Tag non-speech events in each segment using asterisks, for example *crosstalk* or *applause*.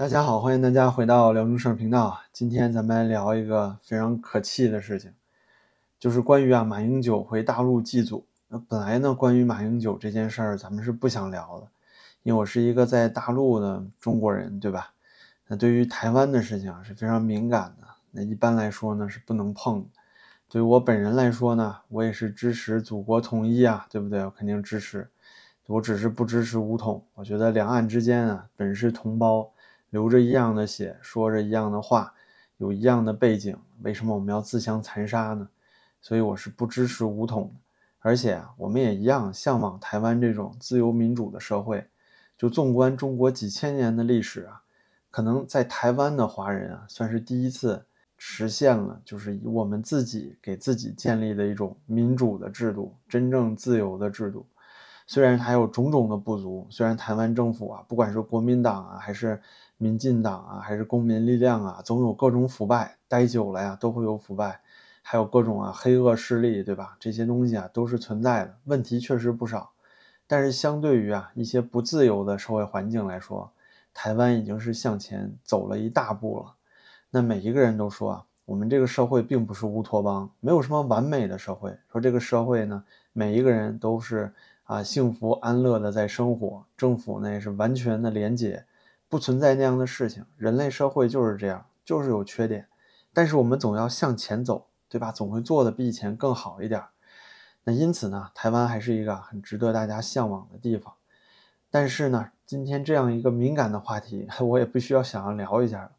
大家好，欢迎大家回到辽中事儿频道。今天咱们来聊一个非常可气的事情，就是关于啊马英九回大陆祭祖。那本来呢，关于马英九这件事儿，咱们是不想聊的，因为我是一个在大陆的中国人，对吧？那对于台湾的事情啊是非常敏感的，那一般来说呢是不能碰的。对于我本人来说呢，我也是支持祖国统一啊，对不对？我肯定支持，我只是不支持武统。我觉得两岸之间啊本是同胞。流着一样的血，说着一样的话，有一样的背景，为什么我们要自相残杀呢？所以我是不支持武统的。而且啊，我们也一样向往台湾这种自由民主的社会。就纵观中国几千年的历史啊，可能在台湾的华人啊，算是第一次实现了，就是以我们自己给自己建立的一种民主的制度，真正自由的制度。虽然还有种种的不足，虽然台湾政府啊，不管是国民党啊，还是民进党啊，还是公民力量啊，总有各种腐败，待久了呀，都会有腐败，还有各种啊黑恶势力，对吧？这些东西啊都是存在的，问题确实不少。但是相对于啊一些不自由的社会环境来说，台湾已经是向前走了一大步了。那每一个人都说啊，我们这个社会并不是乌托邦，没有什么完美的社会。说这个社会呢，每一个人都是。啊，幸福安乐的在生活，政府呢也是完全的廉洁，不存在那样的事情。人类社会就是这样，就是有缺点，但是我们总要向前走，对吧？总会做的比以前更好一点。那因此呢，台湾还是一个很值得大家向往的地方。但是呢，今天这样一个敏感的话题，*laughs* 我也必须要想要聊一下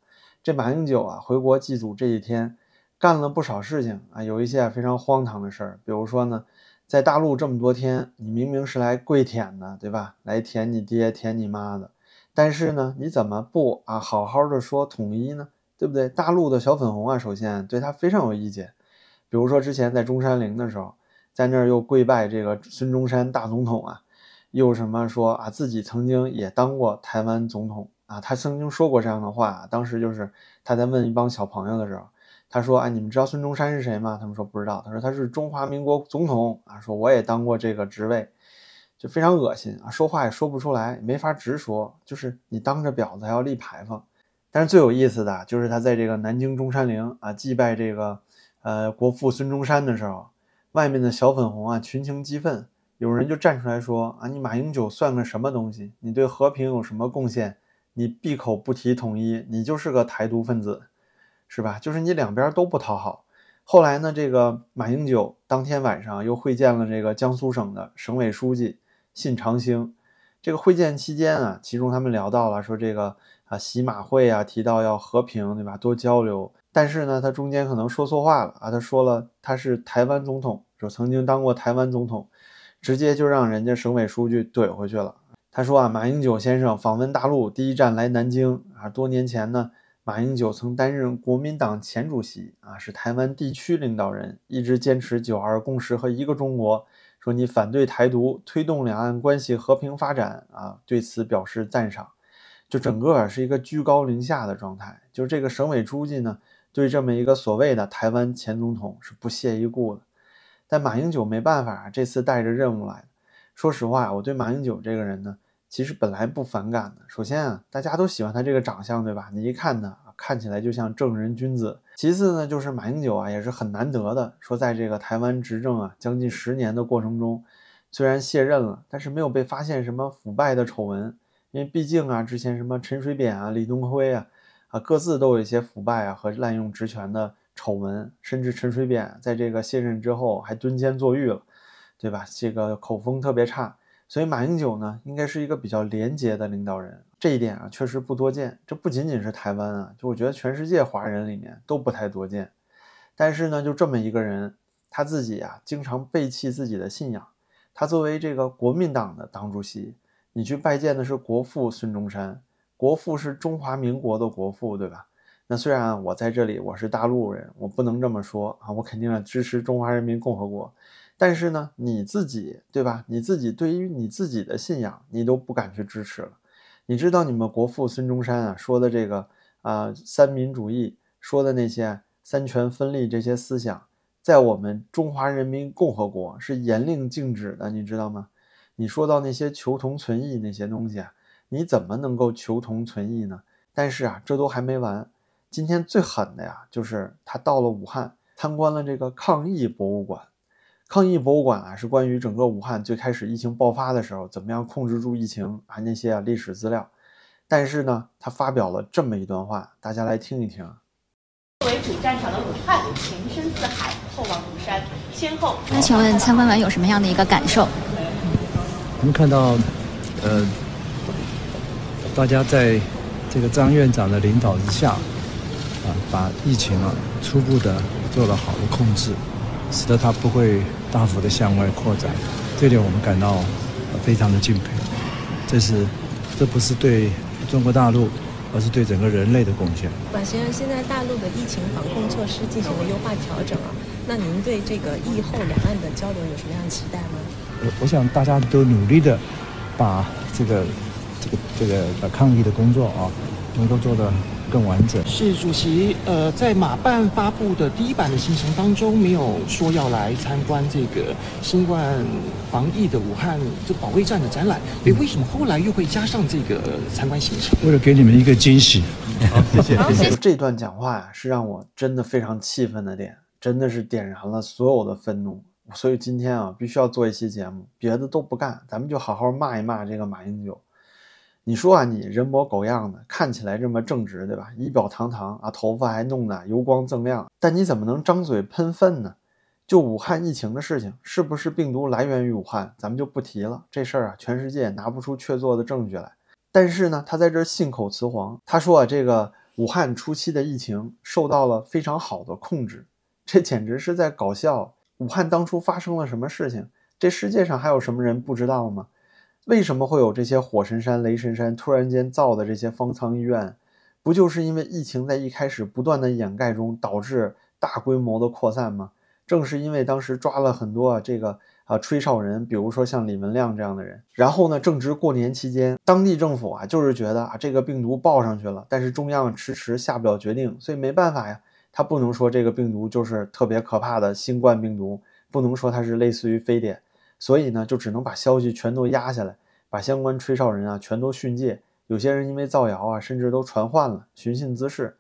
这马英九啊，回国祭祖这几天，干了不少事情啊，有一些非常荒唐的事儿，比如说呢。在大陆这么多天，你明明是来跪舔的，对吧？来舔你爹、舔你妈的，但是呢，你怎么不啊好好的说统一呢？对不对？大陆的小粉红啊，首先对他非常有意见。比如说之前在中山陵的时候，在那儿又跪拜这个孙中山大总统啊，又什么说啊自己曾经也当过台湾总统啊，他曾经说过这样的话。当时就是他在问一帮小朋友的时候。他说：“哎，你们知道孙中山是谁吗？”他们说不知道。他说他是中华民国总统啊。说我也当过这个职位，就非常恶心啊，说话也说不出来，没法直说，就是你当着婊子还要立牌坊。但是最有意思的就是他在这个南京中山陵啊祭拜这个呃国父孙中山的时候，外面的小粉红啊群情激愤，有人就站出来说啊，你马英九算个什么东西？你对和平有什么贡献？你闭口不提统一，你就是个台独分子。是吧？就是你两边都不讨好。后来呢，这个马英九当天晚上又会见了这个江苏省的省委书记信长兴。这个会见期间啊，其中他们聊到了说这个啊，习马会啊，提到要和平，对吧？多交流。但是呢，他中间可能说错话了啊，他说了他是台湾总统，说曾经当过台湾总统，直接就让人家省委书记怼回去了。他说啊，马英九先生访问大陆第一站来南京啊，多年前呢。马英九曾担任国民党前主席啊，是台湾地区领导人，一直坚持“九二共识”和一个中国。说你反对台独，推动两岸关系和平发展啊，对此表示赞赏。就整个是一个居高临下的状态。就这个省委书记呢，对这么一个所谓的台湾前总统是不屑一顾的。但马英九没办法，这次带着任务来的。说实话，我对马英九这个人呢。其实本来不反感的。首先啊，大家都喜欢他这个长相，对吧？你一看呢，看起来就像正人君子。其次呢，就是马英九啊，也是很难得的，说在这个台湾执政啊将近十年的过程中，虽然卸任了，但是没有被发现什么腐败的丑闻。因为毕竟啊，之前什么陈水扁啊、李登辉啊，啊各自都有一些腐败啊和滥用职权的丑闻，甚至陈水扁在这个卸任之后还蹲监坐狱了，对吧？这个口风特别差。所以马英九呢，应该是一个比较廉洁的领导人，这一点啊确实不多见。这不仅仅是台湾啊，就我觉得全世界华人里面都不太多见。但是呢，就这么一个人，他自己啊经常背弃自己的信仰。他作为这个国民党的党主席，你去拜见的是国父孙中山，国父是中华民国的国父，对吧？那虽然我在这里我是大陆人，我不能这么说啊，我肯定要支持中华人民共和国。但是呢，你自己对吧？你自己对于你自己的信仰，你都不敢去支持了。你知道你们国父孙中山啊说的这个啊三民主义，说的那些三权分立这些思想，在我们中华人民共和国是严令禁止的，你知道吗？你说到那些求同存异那些东西啊，你怎么能够求同存异呢？但是啊，这都还没完。今天最狠的呀，就是他到了武汉，参观了这个抗疫博物馆。抗疫博物馆啊，是关于整个武汉最开始疫情爆发的时候，怎么样控制住疫情啊那些啊历史资料。但是呢，他发表了这么一段话，大家来听一听。作为主战场的武汉，前深似海，后望如山，先后。那请问参观完有什么样的一个感受？我们看到，呃，大家在这个张院长的领导之下，啊，把疫情啊初步的做了好的控制，使得它不会。大幅的向外扩展，这点我们感到非常的敬佩。这是，这不是对中国大陆，而是对整个人类的贡献。马先生，现在大陆的疫情防控措施进行了优化调整啊，那您对这个疫后两岸的交流有什么样的期待吗？我我想大家都努力的把这个这个这个呃抗疫的工作啊，能够做得。更完整是主席，呃，在马办发布的第一版的行程当中，没有说要来参观这个新冠防疫的武汉这保卫战的展览，诶，为什么后来又会加上这个参观行程？为了给你们一个惊喜。好，谢谢。*laughs* *laughs* 这段讲话呀，是让我真的非常气愤的点，真的是点燃了所有的愤怒。所以今天啊，必须要做一期节目，别的都不干，咱们就好好骂一骂这个马英九。你说啊，你人模狗样的，看起来这么正直，对吧？仪表堂堂啊，头发还弄得油光锃亮，但你怎么能张嘴喷粪呢？就武汉疫情的事情，是不是病毒来源于武汉，咱们就不提了。这事儿啊，全世界拿不出确凿的证据来。但是呢，他在这信口雌黄，他说啊，这个武汉初期的疫情受到了非常好的控制，这简直是在搞笑。武汉当初发生了什么事情？这世界上还有什么人不知道吗？为什么会有这些火神山、雷神山突然间造的这些方舱医院？不就是因为疫情在一开始不断的掩盖中导致大规模的扩散吗？正是因为当时抓了很多啊这个啊吹哨人，比如说像李文亮这样的人，然后呢，正值过年期间，当地政府啊就是觉得啊这个病毒报上去了，但是中央迟迟下不了决定，所以没办法呀，他不能说这个病毒就是特别可怕的新冠病毒，不能说它是类似于非典。所以呢，就只能把消息全都压下来，把相关吹哨人啊全都训诫。有些人因为造谣啊，甚至都传唤了，寻衅滋事。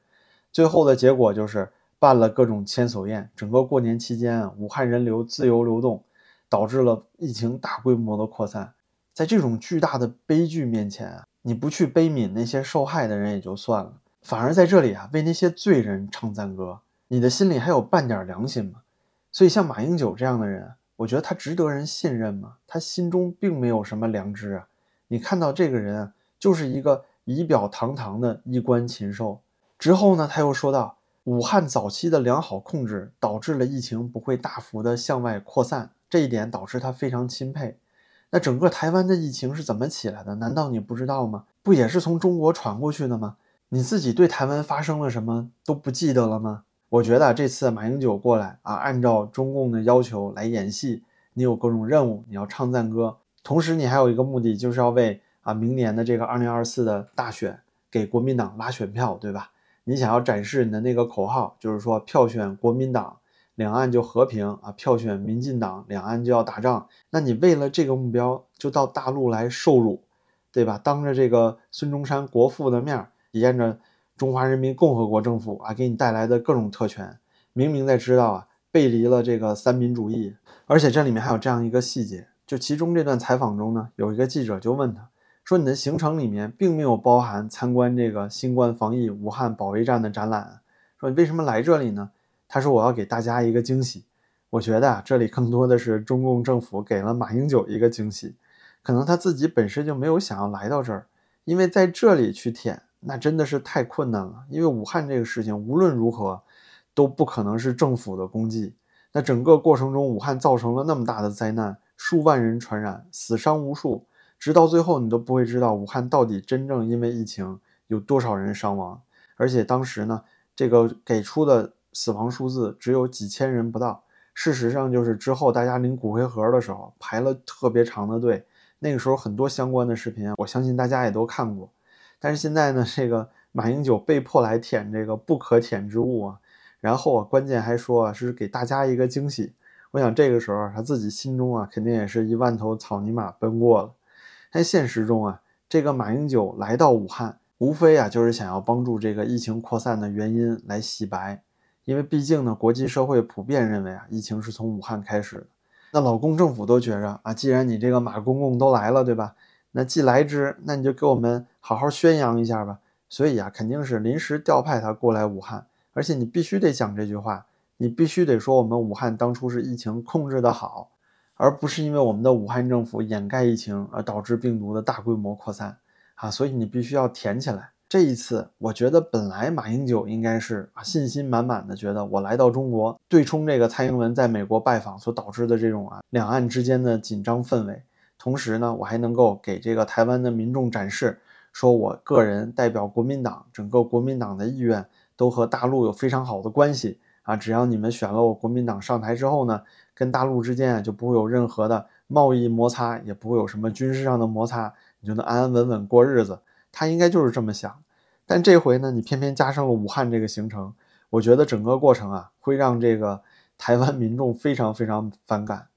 最后的结果就是办了各种千叟宴。整个过年期间啊，武汉人流自由流动，导致了疫情大规模的扩散。在这种巨大的悲剧面前啊，你不去悲悯那些受害的人也就算了，反而在这里啊为那些罪人唱赞歌，你的心里还有半点良心吗？所以像马英九这样的人。我觉得他值得人信任吗？他心中并没有什么良知啊！你看到这个人啊，就是一个仪表堂堂的衣冠禽兽。之后呢，他又说到，武汉早期的良好控制导致了疫情不会大幅的向外扩散，这一点导致他非常钦佩。那整个台湾的疫情是怎么起来的？难道你不知道吗？不也是从中国传过去的吗？你自己对台湾发生了什么都不记得了吗？我觉得这次马英九过来啊，按照中共的要求来演戏，你有各种任务，你要唱赞歌，同时你还有一个目的，就是要为啊明年的这个二零二四的大选给国民党拉选票，对吧？你想要展示你的那个口号，就是说票选国民党，两岸就和平啊；票选民进党，两岸就要打仗。那你为了这个目标，就到大陆来受辱，对吧？当着这个孙中山国父的面，体验着。中华人民共和国政府啊，给你带来的各种特权，明明在知道啊，背离了这个三民主义，而且这里面还有这样一个细节，就其中这段采访中呢，有一个记者就问他，说你的行程里面并没有包含参观这个新冠防疫武汉保卫战的展览，说你为什么来这里呢？他说我要给大家一个惊喜。我觉得啊，这里更多的是中共政府给了马英九一个惊喜，可能他自己本身就没有想要来到这儿，因为在这里去舔。那真的是太困难了，因为武汉这个事情无论如何都不可能是政府的功绩。那整个过程中，武汉造成了那么大的灾难，数万人传染，死伤无数，直到最后你都不会知道武汉到底真正因为疫情有多少人伤亡。而且当时呢，这个给出的死亡数字只有几千人不到。事实上，就是之后大家领骨灰盒的时候排了特别长的队，那个时候很多相关的视频，我相信大家也都看过。但是现在呢，这个马英九被迫来舔这个不可舔之物啊，然后啊，关键还说啊是给大家一个惊喜。我想这个时候他自己心中啊，肯定也是一万头草泥马奔过了。但现实中啊，这个马英九来到武汉，无非啊就是想要帮助这个疫情扩散的原因来洗白，因为毕竟呢，国际社会普遍认为啊，疫情是从武汉开始的。那老公政府都觉着啊，既然你这个马公公都来了，对吧？那既来之，那你就给我们好好宣扬一下吧。所以啊，肯定是临时调派他过来武汉，而且你必须得讲这句话，你必须得说我们武汉当初是疫情控制的好，而不是因为我们的武汉政府掩盖疫情而导致病毒的大规模扩散啊。所以你必须要填起来。这一次，我觉得本来马英九应该是啊信心满满的，觉得我来到中国对冲这个蔡英文在美国拜访所导致的这种啊两岸之间的紧张氛围，同时呢，我还能够给这个台湾的民众展示。说我个人代表国民党，整个国民党的意愿都和大陆有非常好的关系啊！只要你们选了我国民党上台之后呢，跟大陆之间啊就不会有任何的贸易摩擦，也不会有什么军事上的摩擦，你就能安安稳稳过日子。他应该就是这么想。但这回呢，你偏偏加上了武汉这个行程，我觉得整个过程啊会让这个台湾民众非常非常反感。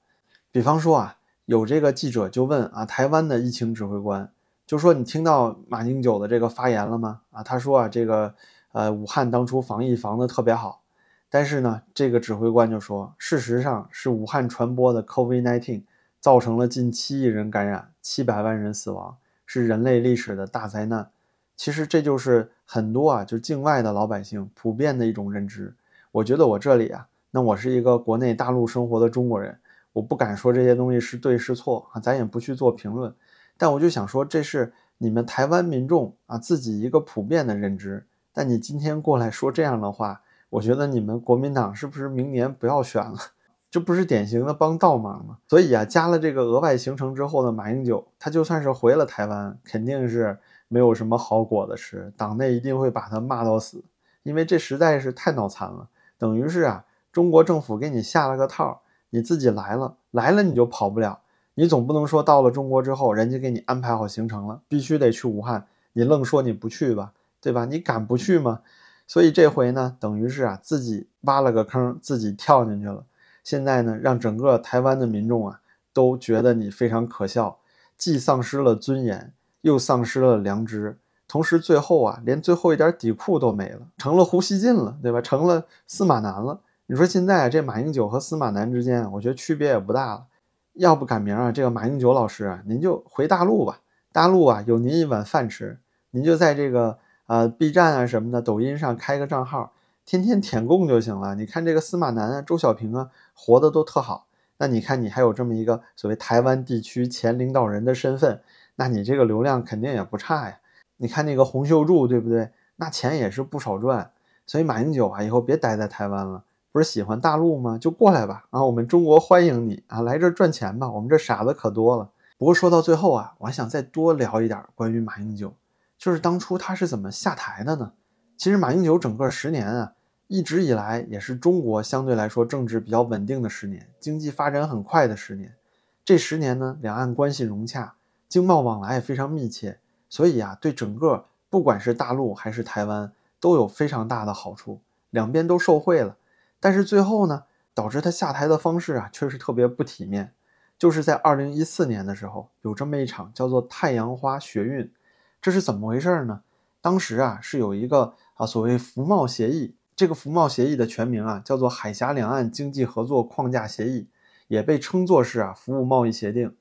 比方说啊，有这个记者就问啊，台湾的疫情指挥官。就说你听到马英九的这个发言了吗？啊，他说啊，这个呃，武汉当初防疫防的特别好，但是呢，这个指挥官就说，事实上是武汉传播的 COVID-19 造成了近七亿人感染，七百万人死亡，是人类历史的大灾难。其实这就是很多啊，就境外的老百姓普遍的一种认知。我觉得我这里啊，那我是一个国内大陆生活的中国人，我不敢说这些东西是对是错啊，咱也不去做评论。但我就想说，这是你们台湾民众啊自己一个普遍的认知。但你今天过来说这样的话，我觉得你们国民党是不是明年不要选了？*laughs* 这不是典型的帮倒忙吗？所以啊，加了这个额外行程之后的马英九，他就算是回了台湾，肯定是没有什么好果子吃，党内一定会把他骂到死，因为这实在是太脑残了。等于是啊，中国政府给你下了个套，你自己来了，来了你就跑不了。你总不能说到了中国之后，人家给你安排好行程了，必须得去武汉，你愣说你不去吧，对吧？你敢不去吗？所以这回呢，等于是啊，自己挖了个坑，自己跳进去了。现在呢，让整个台湾的民众啊，都觉得你非常可笑，既丧失了尊严，又丧失了良知，同时最后啊，连最后一点底裤都没了，成了胡锡进了，对吧？成了司马南了。你说现在这马英九和司马南之间，我觉得区别也不大了。要不改名啊？这个马英九老师啊，您就回大陆吧。大陆啊，有您一碗饭吃。您就在这个呃 B 站啊什么的、抖音上开个账号，天天舔供就行了。你看这个司马南啊、周小平啊，活的都特好。那你看你还有这么一个所谓台湾地区前领导人的身份，那你这个流量肯定也不差呀。你看那个洪秀柱，对不对？那钱也是不少赚。所以马英九啊，以后别待在台湾了。不是喜欢大陆吗？就过来吧！啊，我们中国欢迎你啊，来这赚钱吧！我们这傻子可多了。不过说到最后啊，我还想再多聊一点关于马英九，就是当初他是怎么下台的呢？其实马英九整个十年啊，一直以来也是中国相对来说政治比较稳定的十年，经济发展很快的十年。这十年呢，两岸关系融洽，经贸往来也非常密切，所以啊，对整个不管是大陆还是台湾都有非常大的好处，两边都受惠了。但是最后呢，导致他下台的方式啊，确实特别不体面。就是在二零一四年的时候，有这么一场叫做“太阳花学运”，这是怎么回事呢？当时啊，是有一个啊所谓服贸协议，这个服贸协议的全名啊叫做《海峡两岸经济合作框架协议》，也被称作是啊服务贸易协定。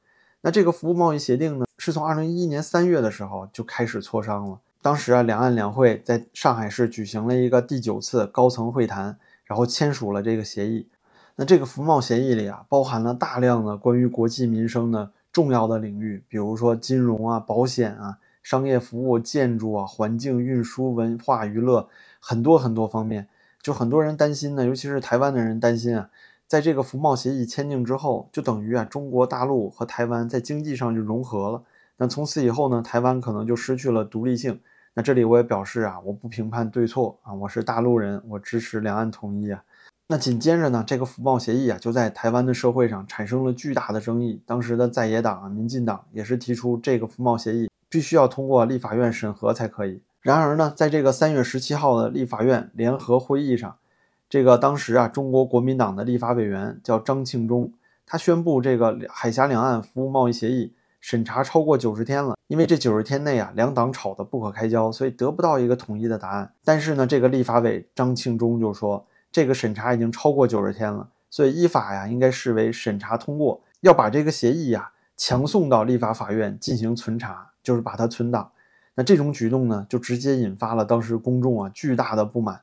那这个服务贸易协定呢，是从二零一一年三月的时候就开始磋商了。当时啊，两岸两会在上海市举行了一个第九次高层会谈。然后签署了这个协议，那这个服贸协议里啊，包含了大量的关于国计民生的重要的领域，比如说金融啊、保险啊、商业服务、建筑啊、环境、运输、文化娱乐，很多很多方面。就很多人担心呢，尤其是台湾的人担心啊，在这个服贸协议签订之后，就等于啊，中国大陆和台湾在经济上就融合了。那从此以后呢，台湾可能就失去了独立性。那这里我也表示啊，我不评判对错啊，我是大陆人，我支持两岸统一啊。那紧接着呢，这个服贸协议啊，就在台湾的社会上产生了巨大的争议。当时的在野党啊，民进党也是提出这个服贸协议必须要通过立法院审核才可以。然而呢，在这个三月十七号的立法院联合会议上，这个当时啊，中国国民党的立法委员叫张庆忠，他宣布这个海峡两岸服务贸易协议。审查超过九十天了，因为这九十天内啊，两党吵得不可开交，所以得不到一个统一的答案。但是呢，这个立法委张庆忠就说，这个审查已经超过九十天了，所以依法呀，应该视为审查通过，要把这个协议呀强送到立法法院进行存查，就是把它存档。那这种举动呢，就直接引发了当时公众啊巨大的不满。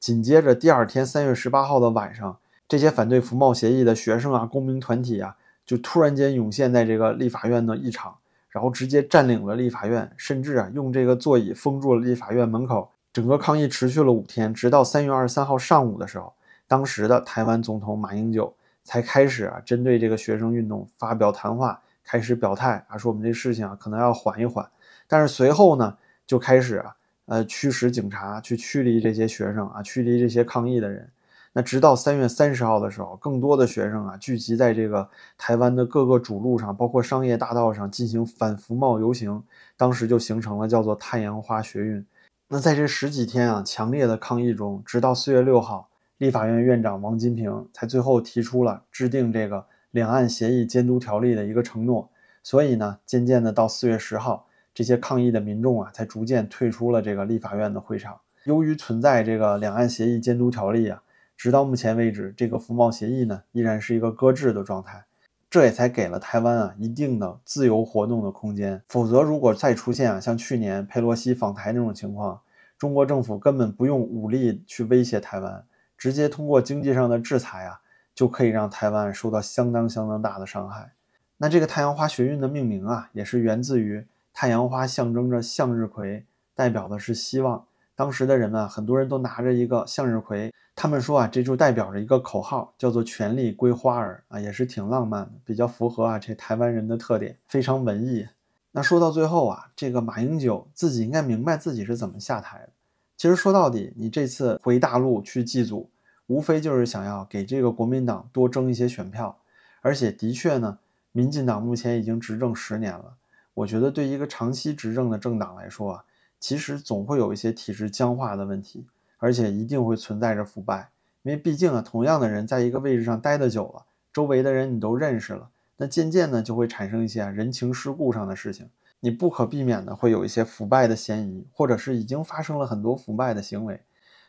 紧接着第二天三月十八号的晚上，这些反对服贸协议的学生啊、公民团体啊，就突然间涌现在这个立法院的议场，然后直接占领了立法院，甚至啊用这个座椅封住了立法院门口。整个抗议持续了五天，直到三月二十三号上午的时候，当时的台湾总统马英九才开始啊针对这个学生运动发表谈话，开始表态啊，说我们这事情啊可能要缓一缓。但是随后呢，就开始啊，呃，驱使警察去驱离这些学生啊，驱离这些抗议的人。那直到三月三十号的时候，更多的学生啊聚集在这个台湾的各个主路上，包括商业大道上进行反服贸游行。当时就形成了叫做“太阳花学运”。那在这十几天啊强烈的抗议中，直到四月六号，立法院院长王金平才最后提出了制定这个两岸协议监督条例的一个承诺。所以呢，渐渐的到四月十号。这些抗议的民众啊，才逐渐退出了这个立法院的会场。由于存在这个两岸协议监督条例啊，直到目前为止，这个服贸协议呢，依然是一个搁置的状态。这也才给了台湾啊一定的自由活动的空间。否则，如果再出现啊像去年佩洛西访台那种情况，中国政府根本不用武力去威胁台湾，直接通过经济上的制裁啊，就可以让台湾受到相当相当大的伤害。那这个太阳花学运的命名啊，也是源自于。太阳花象征着向日葵，代表的是希望。当时的人们很多人都拿着一个向日葵，他们说啊，这就代表着一个口号，叫做“权力归花儿”啊，也是挺浪漫的，比较符合啊这台湾人的特点，非常文艺。那说到最后啊，这个马英九自己应该明白自己是怎么下台的。其实说到底，你这次回大陆去祭祖，无非就是想要给这个国民党多争一些选票，而且的确呢，民进党目前已经执政十年了。我觉得对一个长期执政的政党来说啊，其实总会有一些体制僵化的问题，而且一定会存在着腐败。因为毕竟啊，同样的人在一个位置上待得久了，周围的人你都认识了，那渐渐呢就会产生一些人情世故上的事情，你不可避免的会有一些腐败的嫌疑，或者是已经发生了很多腐败的行为。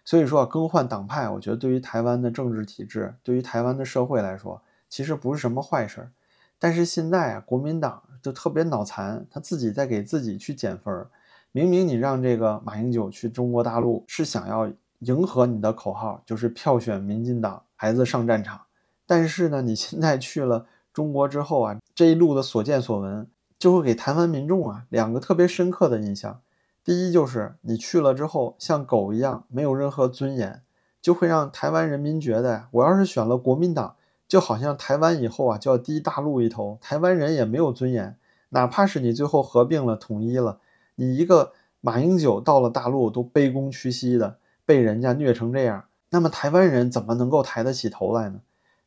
所以说啊，更换党派，我觉得对于台湾的政治体制，对于台湾的社会来说，其实不是什么坏事儿。但是现在啊，国民党。就特别脑残，他自己在给自己去减分儿。明明你让这个马英九去中国大陆，是想要迎合你的口号，就是票选民进党孩子上战场。但是呢，你现在去了中国之后啊，这一路的所见所闻，就会给台湾民众啊两个特别深刻的印象。第一就是你去了之后，像狗一样，没有任何尊严，就会让台湾人民觉得，我要是选了国民党。就好像台湾以后啊就要低大陆一头，台湾人也没有尊严，哪怕是你最后合并了、统一了，你一个马英九到了大陆都卑躬屈膝的，被人家虐成这样，那么台湾人怎么能够抬得起头来呢？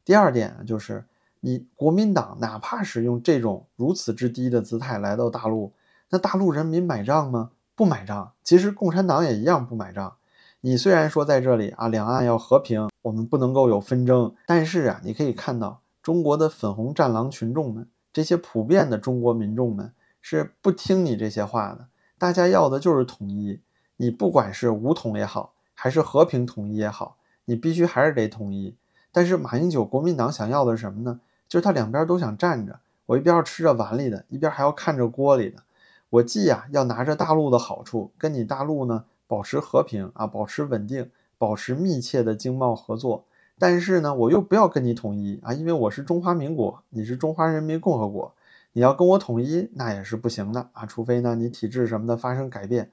第二点就是，你国民党哪怕是用这种如此之低的姿态来到大陆，那大陆人民买账吗？不买账。其实共产党也一样不买账。你虽然说在这里啊，两岸要和平，我们不能够有纷争，但是啊，你可以看到中国的粉红战狼群众们，这些普遍的中国民众们是不听你这些话的。大家要的就是统一，你不管是武统也好，还是和平统一也好，你必须还是得统一。但是马英九国民党想要的是什么呢？就是他两边都想站着，我一边要吃着碗里的，一边还要看着锅里的。我既啊要拿着大陆的好处，跟你大陆呢。保持和平啊，保持稳定，保持密切的经贸合作。但是呢，我又不要跟你统一啊，因为我是中华民国，你是中华人民共和国，你要跟我统一那也是不行的啊，除非呢你体制什么的发生改变。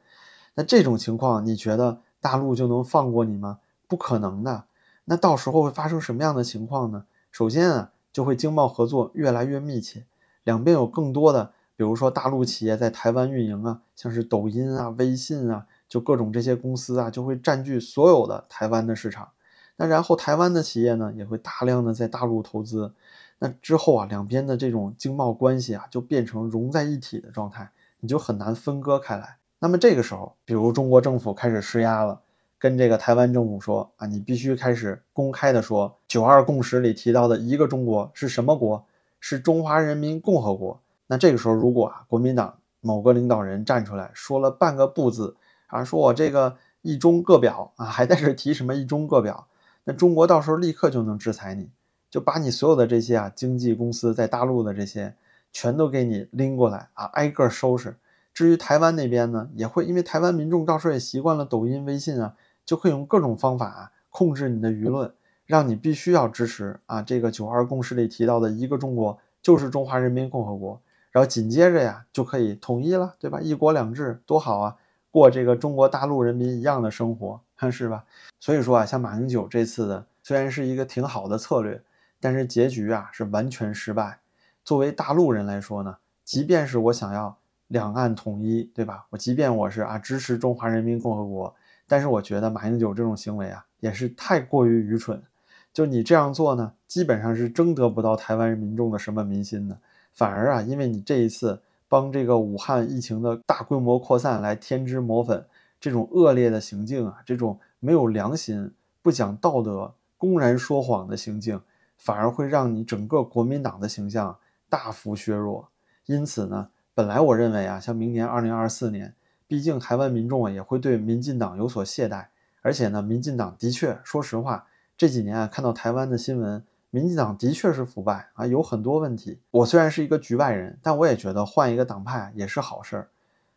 那这种情况，你觉得大陆就能放过你吗？不可能的。那到时候会发生什么样的情况呢？首先啊，就会经贸合作越来越密切，两边有更多的，比如说大陆企业在台湾运营啊，像是抖音啊、微信啊。就各种这些公司啊，就会占据所有的台湾的市场。那然后台湾的企业呢，也会大量的在大陆投资。那之后啊，两边的这种经贸关系啊，就变成融在一体的状态，你就很难分割开来。那么这个时候，比如中国政府开始施压了，跟这个台湾政府说啊，你必须开始公开的说，九二共识里提到的一个中国是什么国？是中华人民共和国。那这个时候，如果啊国民党某个领导人站出来说了半个不字啊，说我这个一中各表啊，还在这提什么一中各表，那中国到时候立刻就能制裁你，就把你所有的这些啊经纪公司在大陆的这些全都给你拎过来啊，挨个收拾。至于台湾那边呢，也会因为台湾民众到时候也习惯了抖音、微信啊，就会用各种方法啊控制你的舆论，让你必须要支持啊这个九二共识里提到的一个中国就是中华人民共和国，然后紧接着呀就可以统一了，对吧？一国两制多好啊，过这个中国大陆人民一样的生活，*laughs* 是吧？所以说啊，像马英九这次的虽然是一个挺好的策略，但是结局啊是完全失败。作为大陆人来说呢，即便是我想要。两岸统一，对吧？我即便我是啊支持中华人民共和国，但是我觉得马英九这种行为啊也是太过于愚蠢。就你这样做呢，基本上是征得不到台湾民众的什么民心的，反而啊，因为你这一次帮这个武汉疫情的大规模扩散来添脂抹粉，这种恶劣的行径啊，这种没有良心、不讲道德、公然说谎的行径，反而会让你整个国民党的形象大幅削弱。因此呢。本来我认为啊，像明年二零二四年，毕竟台湾民众啊也会对民进党有所懈怠，而且呢，民进党的确，说实话，这几年啊看到台湾的新闻，民进党的确是腐败啊，有很多问题。我虽然是一个局外人，但我也觉得换一个党派也是好事儿。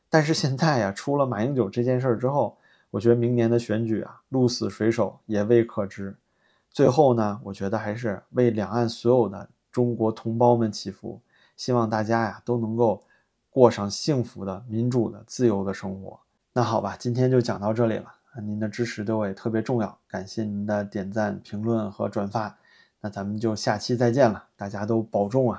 但是现在呀，出了马英九这件事儿之后，我觉得明年的选举啊，鹿死谁手也未可知。最后呢，我觉得还是为两岸所有的中国同胞们祈福，希望大家呀都能够。过上幸福的、民主的、自由的生活。那好吧，今天就讲到这里了。您的支持对我也特别重要，感谢您的点赞、评论和转发。那咱们就下期再见了，大家都保重啊！